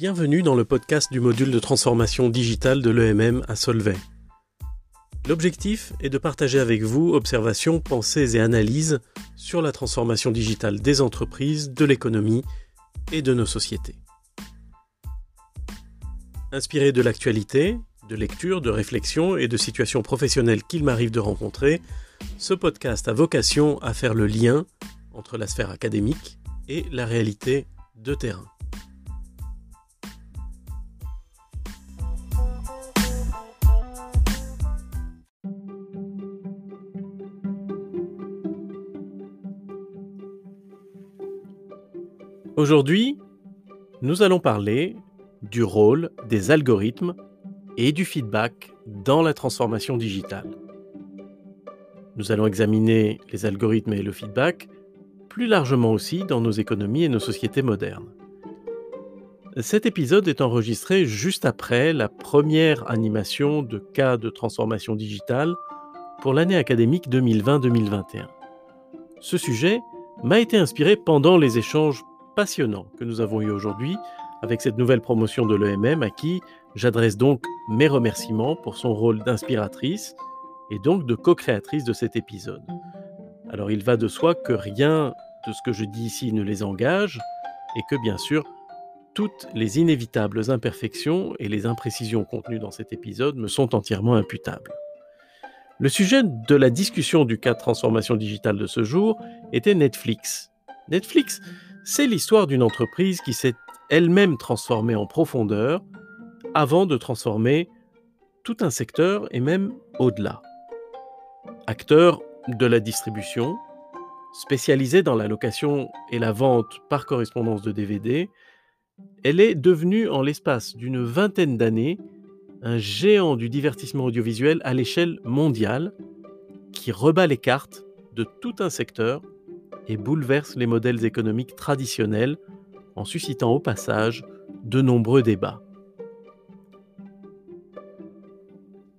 Bienvenue dans le podcast du module de transformation digitale de l'EMM à Solvay. L'objectif est de partager avec vous observations, pensées et analyses sur la transformation digitale des entreprises, de l'économie et de nos sociétés. Inspiré de l'actualité, de lectures, de réflexions et de situations professionnelles qu'il m'arrive de rencontrer, ce podcast a vocation à faire le lien entre la sphère académique et la réalité de terrain. Aujourd'hui, nous allons parler du rôle des algorithmes et du feedback dans la transformation digitale. Nous allons examiner les algorithmes et le feedback plus largement aussi dans nos économies et nos sociétés modernes. Cet épisode est enregistré juste après la première animation de cas de transformation digitale pour l'année académique 2020-2021. Ce sujet m'a été inspiré pendant les échanges passionnant que nous avons eu aujourd'hui avec cette nouvelle promotion de l'EMM à qui j'adresse donc mes remerciements pour son rôle d'inspiratrice et donc de co-créatrice de cet épisode. Alors il va de soi que rien de ce que je dis ici ne les engage et que bien sûr toutes les inévitables imperfections et les imprécisions contenues dans cet épisode me sont entièrement imputables. Le sujet de la discussion du cas de transformation digitale de ce jour était Netflix. Netflix, c'est l'histoire d'une entreprise qui s'est elle-même transformée en profondeur avant de transformer tout un secteur et même au-delà. Acteur de la distribution, spécialisée dans la location et la vente par correspondance de DVD, elle est devenue en l'espace d'une vingtaine d'années un géant du divertissement audiovisuel à l'échelle mondiale qui rebat les cartes de tout un secteur et bouleverse les modèles économiques traditionnels en suscitant au passage de nombreux débats.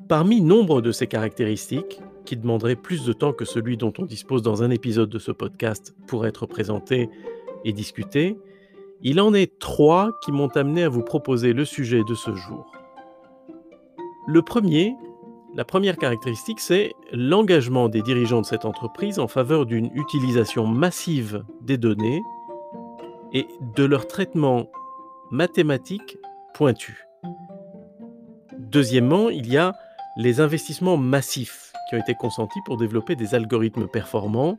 Parmi nombre de ces caractéristiques, qui demanderaient plus de temps que celui dont on dispose dans un épisode de ce podcast pour être présenté et discuté, il en est trois qui m'ont amené à vous proposer le sujet de ce jour. Le premier la première caractéristique, c'est l'engagement des dirigeants de cette entreprise en faveur d'une utilisation massive des données et de leur traitement mathématique pointu. Deuxièmement, il y a les investissements massifs qui ont été consentis pour développer des algorithmes performants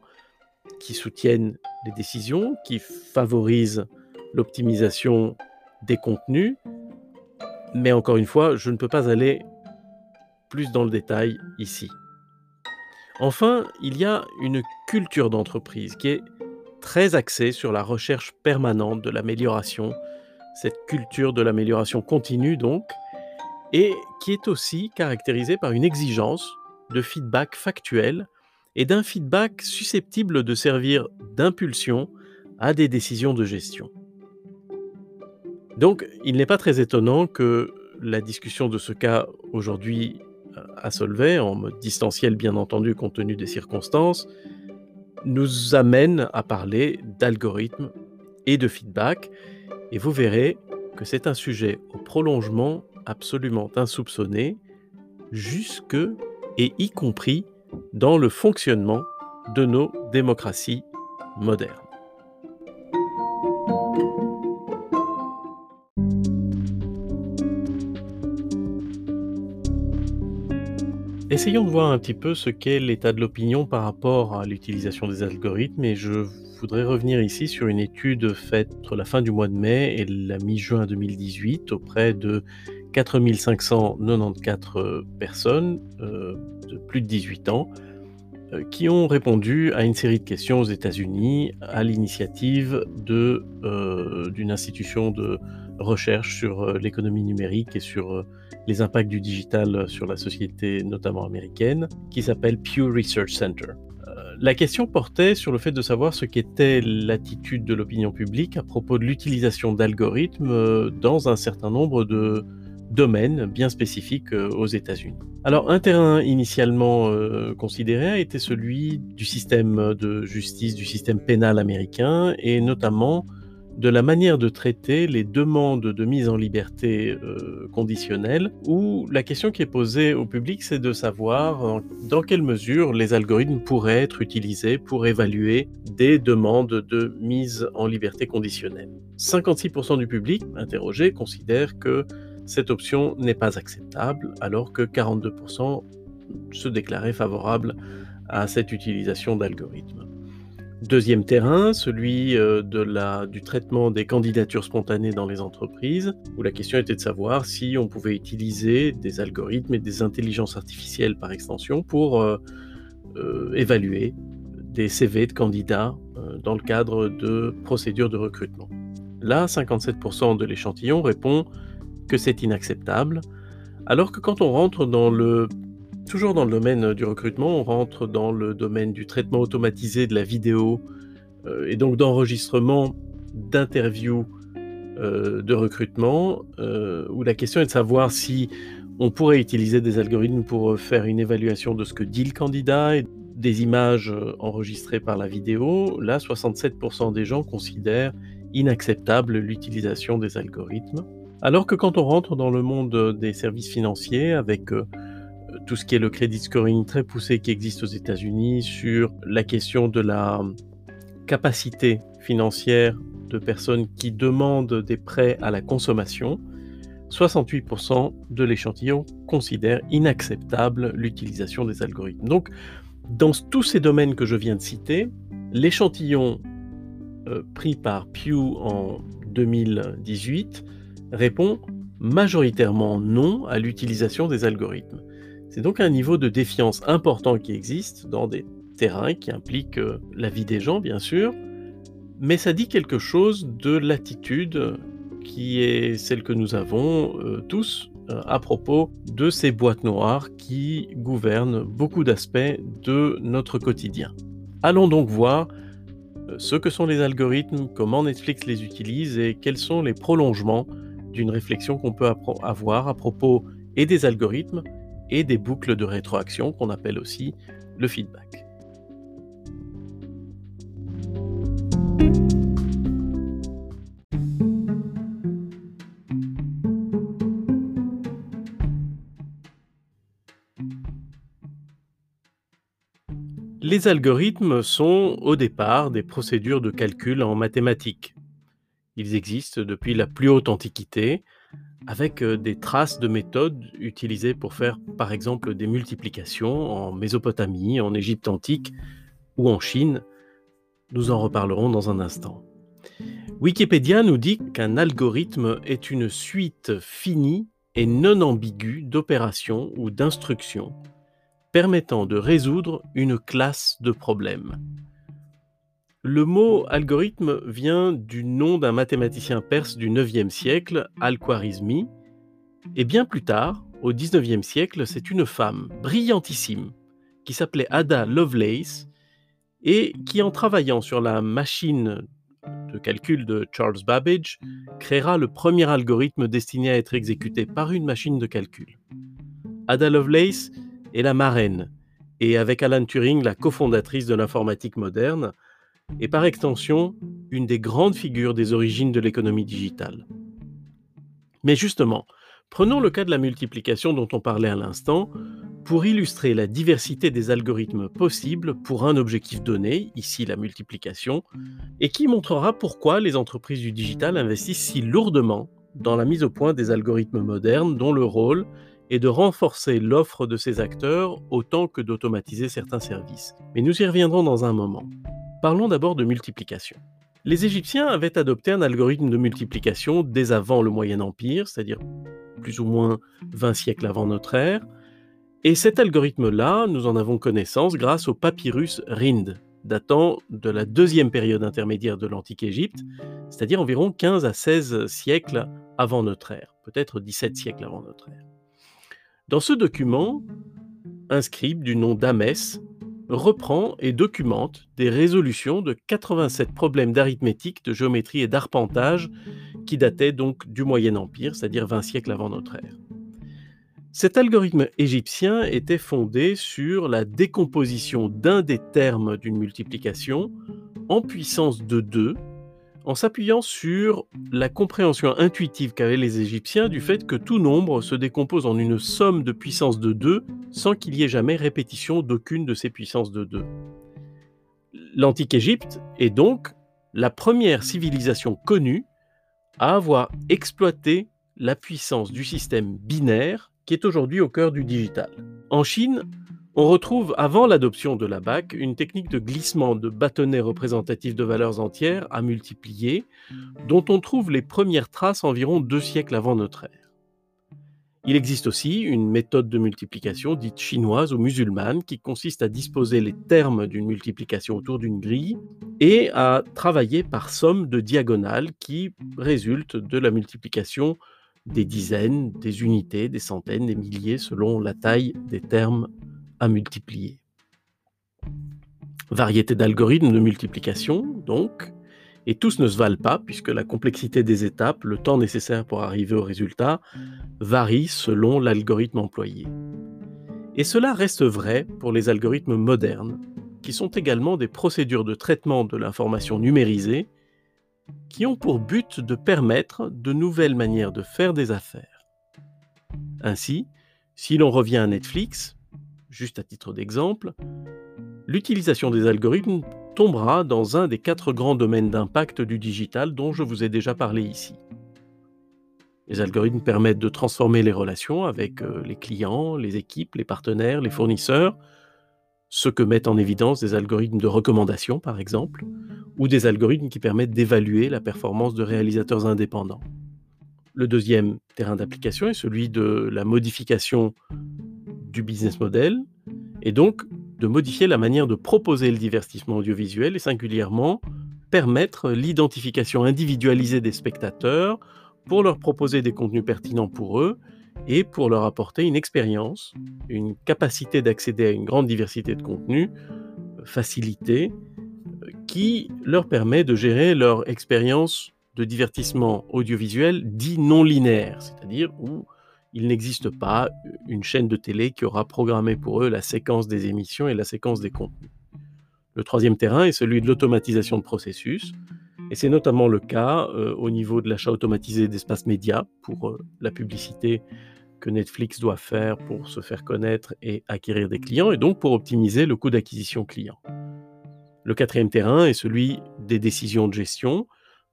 qui soutiennent les décisions, qui favorisent l'optimisation des contenus. Mais encore une fois, je ne peux pas aller plus dans le détail ici. Enfin, il y a une culture d'entreprise qui est très axée sur la recherche permanente de l'amélioration, cette culture de l'amélioration continue donc, et qui est aussi caractérisée par une exigence de feedback factuel et d'un feedback susceptible de servir d'impulsion à des décisions de gestion. Donc, il n'est pas très étonnant que la discussion de ce cas aujourd'hui à Solvay, en mode distanciel bien entendu compte tenu des circonstances, nous amène à parler d'algorithmes et de feedback. Et vous verrez que c'est un sujet au prolongement absolument insoupçonné, jusque et y compris dans le fonctionnement de nos démocraties modernes. Essayons de voir un petit peu ce qu'est l'état de l'opinion par rapport à l'utilisation des algorithmes et je voudrais revenir ici sur une étude faite entre la fin du mois de mai et la mi-juin 2018 auprès de 4594 personnes euh, de plus de 18 ans euh, qui ont répondu à une série de questions aux États-Unis à l'initiative euh, d'une institution de recherche sur l'économie numérique et sur les impacts du digital sur la société, notamment américaine, qui s'appelle Pew Research Center. Euh, la question portait sur le fait de savoir ce qu'était l'attitude de l'opinion publique à propos de l'utilisation d'algorithmes euh, dans un certain nombre de domaines bien spécifiques euh, aux États-Unis. Alors un terrain initialement considéré a été celui du système de justice, du système pénal américain et notamment de la manière de traiter les demandes de mise en liberté euh, conditionnelle, où la question qui est posée au public, c'est de savoir dans quelle mesure les algorithmes pourraient être utilisés pour évaluer des demandes de mise en liberté conditionnelle. 56% du public interrogé considère que cette option n'est pas acceptable, alors que 42% se déclaraient favorables à cette utilisation d'algorithmes. Deuxième terrain, celui euh, de la, du traitement des candidatures spontanées dans les entreprises, où la question était de savoir si on pouvait utiliser des algorithmes et des intelligences artificielles par extension pour euh, euh, évaluer des CV de candidats dans le cadre de procédures de recrutement. Là, 57% de l'échantillon répond que c'est inacceptable, alors que quand on rentre dans le Toujours dans le domaine du recrutement, on rentre dans le domaine du traitement automatisé de la vidéo euh, et donc d'enregistrement d'interviews euh, de recrutement, euh, où la question est de savoir si on pourrait utiliser des algorithmes pour faire une évaluation de ce que dit le candidat et des images enregistrées par la vidéo. Là, 67% des gens considèrent inacceptable l'utilisation des algorithmes. Alors que quand on rentre dans le monde des services financiers avec tout ce qui est le credit scoring très poussé qui existe aux États-Unis, sur la question de la capacité financière de personnes qui demandent des prêts à la consommation, 68% de l'échantillon considèrent inacceptable l'utilisation des algorithmes. Donc, dans tous ces domaines que je viens de citer, l'échantillon euh, pris par Pew en 2018 répond majoritairement non à l'utilisation des algorithmes. C'est donc un niveau de défiance important qui existe dans des terrains qui impliquent euh, la vie des gens, bien sûr, mais ça dit quelque chose de l'attitude qui est celle que nous avons euh, tous euh, à propos de ces boîtes noires qui gouvernent beaucoup d'aspects de notre quotidien. Allons donc voir ce que sont les algorithmes, comment Netflix les utilise et quels sont les prolongements d'une réflexion qu'on peut avoir à propos et des algorithmes et des boucles de rétroaction qu'on appelle aussi le feedback. Les algorithmes sont au départ des procédures de calcul en mathématiques. Ils existent depuis la plus haute antiquité, avec des traces de méthodes utilisées pour faire par exemple des multiplications en Mésopotamie, en Égypte antique ou en Chine. Nous en reparlerons dans un instant. Wikipédia nous dit qu'un algorithme est une suite finie et non ambiguë d'opérations ou d'instructions permettant de résoudre une classe de problèmes. Le mot algorithme vient du nom d'un mathématicien perse du IXe siècle, Al-Khwarizmi, et bien plus tard, au XIXe siècle, c'est une femme brillantissime qui s'appelait Ada Lovelace et qui, en travaillant sur la machine de calcul de Charles Babbage, créera le premier algorithme destiné à être exécuté par une machine de calcul. Ada Lovelace est la marraine et avec Alan Turing la cofondatrice de l'informatique moderne, et par extension une des grandes figures des origines de l'économie digitale. Mais justement, prenons le cas de la multiplication dont on parlait à l'instant, pour illustrer la diversité des algorithmes possibles pour un objectif donné, ici la multiplication, et qui montrera pourquoi les entreprises du digital investissent si lourdement dans la mise au point des algorithmes modernes dont le rôle est de renforcer l'offre de ces acteurs autant que d'automatiser certains services. Mais nous y reviendrons dans un moment. Parlons d'abord de multiplication. Les Égyptiens avaient adopté un algorithme de multiplication dès avant le Moyen Empire, c'est-à-dire plus ou moins 20 siècles avant notre ère, et cet algorithme-là, nous en avons connaissance grâce au papyrus Rind, datant de la deuxième période intermédiaire de l'Antique Égypte, c'est-à-dire environ 15 à 16 siècles avant notre ère, peut-être 17 siècles avant notre ère. Dans ce document, un scribe du nom d'Amès reprend et documente des résolutions de 87 problèmes d'arithmétique, de géométrie et d'arpentage qui dataient donc du Moyen Empire, c'est-à-dire 20 siècles avant notre ère. Cet algorithme égyptien était fondé sur la décomposition d'un des termes d'une multiplication en puissance de 2 en s'appuyant sur la compréhension intuitive qu'avaient les Égyptiens du fait que tout nombre se décompose en une somme de puissance de 2 sans qu'il y ait jamais répétition d'aucune de ces puissances de 2. L'antique Égypte est donc la première civilisation connue à avoir exploité la puissance du système binaire qui est aujourd'hui au cœur du digital. En Chine, on retrouve, avant l'adoption de la BAC, une technique de glissement de bâtonnets représentatifs de valeurs entières à multiplier, dont on trouve les premières traces environ deux siècles avant notre ère. Il existe aussi une méthode de multiplication dite chinoise ou musulmane qui consiste à disposer les termes d'une multiplication autour d'une grille et à travailler par somme de diagonales qui résultent de la multiplication des dizaines, des unités, des centaines, des milliers selon la taille des termes à multiplier. Variété d'algorithmes de multiplication, donc, et tous ne se valent pas, puisque la complexité des étapes, le temps nécessaire pour arriver au résultat, varie selon l'algorithme employé. Et cela reste vrai pour les algorithmes modernes, qui sont également des procédures de traitement de l'information numérisée, qui ont pour but de permettre de nouvelles manières de faire des affaires. Ainsi, si l'on revient à Netflix, juste à titre d'exemple, l'utilisation des algorithmes tombera dans un des quatre grands domaines d'impact du digital dont je vous ai déjà parlé ici. Les algorithmes permettent de transformer les relations avec euh, les clients, les équipes, les partenaires, les fournisseurs, ce que mettent en évidence des algorithmes de recommandation par exemple, ou des algorithmes qui permettent d'évaluer la performance de réalisateurs indépendants. Le deuxième terrain d'application est celui de la modification du business model et donc de modifier la manière de proposer le divertissement audiovisuel et singulièrement permettre l'identification individualisée des spectateurs pour leur proposer des contenus pertinents pour eux et pour leur apporter une expérience, une capacité d'accéder à une grande diversité de contenus euh, facilitée euh, qui leur permet de gérer leur expérience de divertissement audiovisuel dit non linéaire, c'est-à-dire où il n'existe pas une chaîne de télé qui aura programmé pour eux la séquence des émissions et la séquence des contenus. Le troisième terrain est celui de l'automatisation de processus, et c'est notamment le cas euh, au niveau de l'achat automatisé d'espaces médias pour euh, la publicité que Netflix doit faire pour se faire connaître et acquérir des clients, et donc pour optimiser le coût d'acquisition client. Le quatrième terrain est celui des décisions de gestion,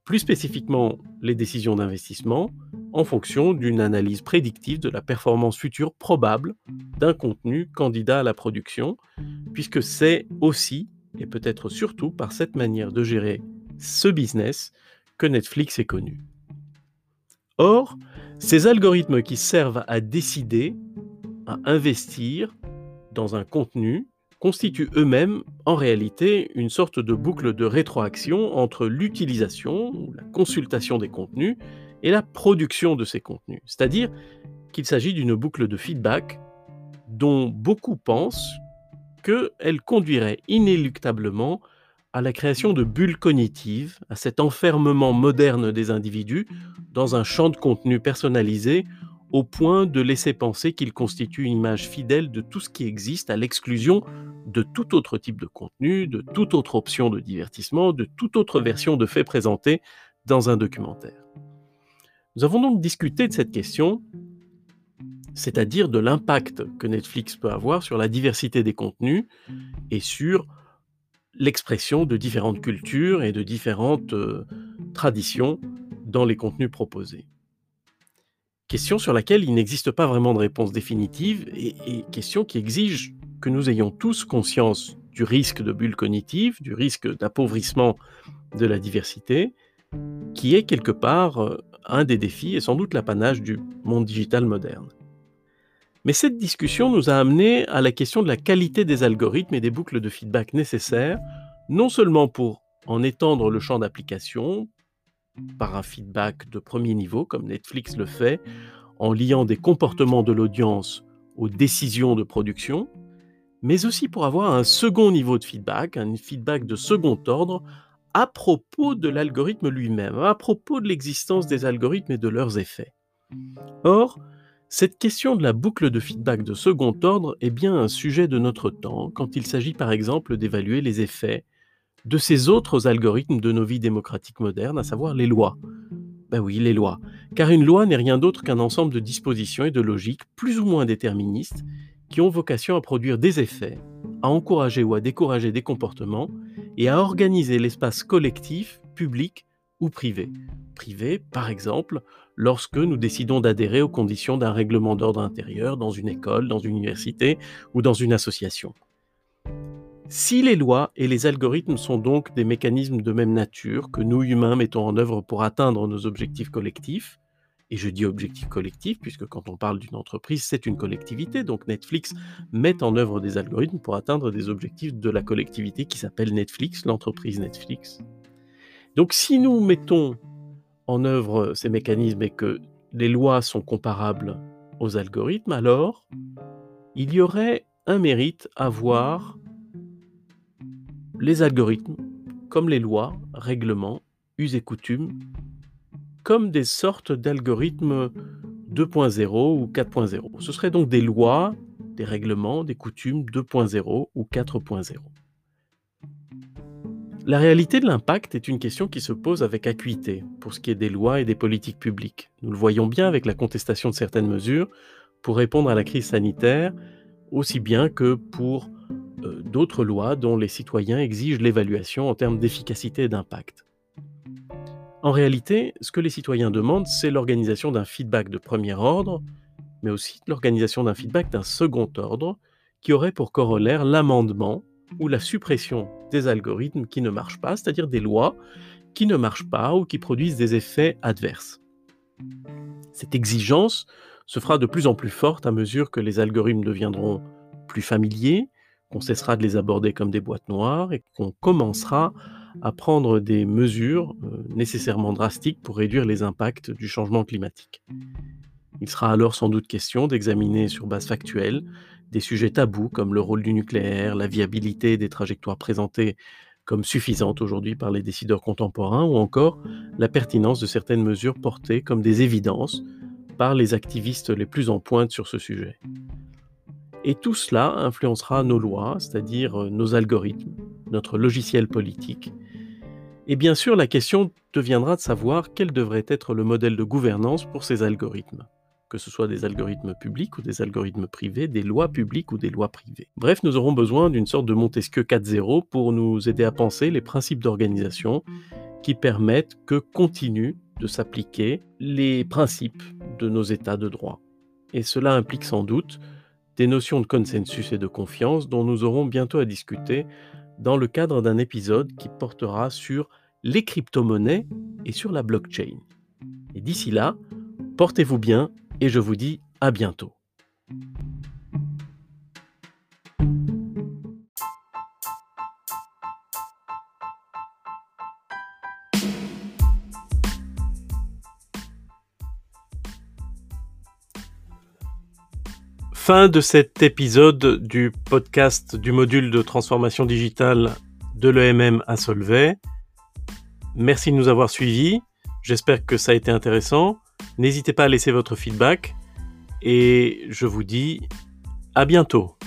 plus spécifiquement les décisions d'investissement, en fonction d'une analyse prédictive de la performance future probable d'un contenu candidat à la production, puisque c'est aussi, et peut-être surtout par cette manière de gérer ce business, que Netflix est connu. Or, ces algorithmes qui servent à décider, à investir dans un contenu, constituent eux-mêmes en réalité une sorte de boucle de rétroaction entre l'utilisation, ou la consultation des contenus, et la production de ces contenus. C'est-à-dire qu'il s'agit d'une boucle de feedback dont beaucoup pensent qu'elle conduirait inéluctablement à la création de bulles cognitives, à cet enfermement moderne des individus dans un champ de contenu personnalisé au point de laisser penser qu'il constitue une image fidèle de tout ce qui existe à l'exclusion de tout autre type de contenu, de toute autre option de divertissement, de toute autre version de fait présenté dans un documentaire. Nous avons donc discuté de cette question, c'est-à-dire de l'impact que Netflix peut avoir sur la diversité des contenus et sur l'expression de différentes cultures et de différentes euh, traditions dans les contenus proposés. Question sur laquelle il n'existe pas vraiment de réponse définitive et, question qui exige que nous ayons tous conscience du risque de bulle cognitive, du risque d'appauvrissement de la diversité, qui est quelque part euh, un des défis et sans doute l'apanage du monde digital moderne. Mais cette discussion nous a amené à la question de la qualité des algorithmes et des boucles de feedback nécessaires, non seulement pour en étendre le champ d'application par un feedback de premier niveau, comme Netflix le fait, en liant des comportements de l'audience aux décisions de production, mais aussi pour avoir un second niveau de feedback, un feedback de second ordre à propos de l'algorithme lui-même, à propos de l'existence des algorithmes et de leurs effets. Or, cette question de la boucle de feedback de second ordre est bien un sujet de notre temps quand il s'agit par exemple d'évaluer les effets de ces autres algorithmes de nos vies démocratiques modernes, à savoir les lois. Ben oui, les lois. Car une loi n'est rien d'autre qu'un ensemble de dispositions et de logiques plus ou moins déterministes qui ont vocation à produire des effets, à encourager ou à décourager des comportements et à organiser l'espace collectif, public ou privé. Privé, par exemple, lorsque nous décidons d'adhérer aux conditions d'un règlement d'ordre intérieur dans une école, dans une université ou dans une association. Si les lois et les algorithmes sont donc des mécanismes de même nature que nous humains mettons en œuvre pour atteindre nos objectifs collectifs, et je dis objectifs collectifs puisque quand on parle d'une entreprise, c'est une collectivité, donc Netflix met en œuvre des algorithmes pour atteindre des objectifs de la collectivité qui s'appelle Netflix, l'entreprise Netflix. Donc si nous mettons en œuvre ces mécanismes et que les lois sont comparables aux algorithmes, alors il y aurait un mérite à voir les algorithmes, comme les lois, règlements, us et coutumes, comme des sortes d'algorithmes 2.0 ou 4.0. Ce seraient donc des lois, des règlements, des coutumes 2.0 ou 4.0. La réalité de l'impact est une question qui se pose avec acuité pour ce qui est des lois et des politiques publiques. Nous le voyons bien avec la contestation de certaines mesures pour répondre à la crise sanitaire, aussi bien que pour euh, d'autres lois dont les citoyens exigent l'évaluation en termes d'efficacité et d'impact. En réalité, ce que les citoyens demandent, c'est l'organisation d'un feedback de premier ordre, mais aussi l'organisation d'un feedback d'un second ordre, qui aurait pour corollaire l'amendement ou la suppression des algorithmes qui ne marchent pas, c'est-à-dire des lois qui ne marchent pas ou qui produisent des effets adverses. Cette exigence se fera de plus en plus forte à mesure que les algorithmes deviendront plus familiers, qu'on cessera de les aborder comme des boîtes noires et qu'on commencera à prendre des mesures euh, nécessairement drastiques pour réduire les impacts du changement climatique. Il sera alors sans doute question d'examiner sur base factuelle des sujets tabous comme le rôle du nucléaire, la viabilité des trajectoires présentées comme suffisantes aujourd'hui par les décideurs contemporains, ou encore la pertinence de certaines mesures portées comme des évidences par les activistes les plus en pointe sur ce sujet. Et tout cela influencera nos lois, c'est-à-dire euh, nos algorithmes, notre logiciel politique. Et bien sûr, la question deviendra de savoir quel devrait être le modèle de gouvernance pour ces algorithmes, que ce soit des algorithmes publics ou des algorithmes privés, des lois publiques ou des lois privées. Bref, nous aurons besoin d'une sorte de Montesquieu 4.0 pour nous aider à penser les principes d'organisation qui permettent que continuent de s'appliquer les principes de nos états de droit. Et cela implique sans doute des notions de consensus et de confiance dont nous aurons bientôt à discuter dans le cadre d'un épisode qui portera sur les crypto-monnaies et sur la blockchain. Et d'ici là, portez-vous bien et je vous dis à bientôt. Fin de cet épisode du podcast du module de transformation digitale de l'EMM à Solvay. Merci de nous avoir suivis. J'espère que ça a été intéressant. N'hésitez pas à laisser votre feedback et je vous dis à bientôt.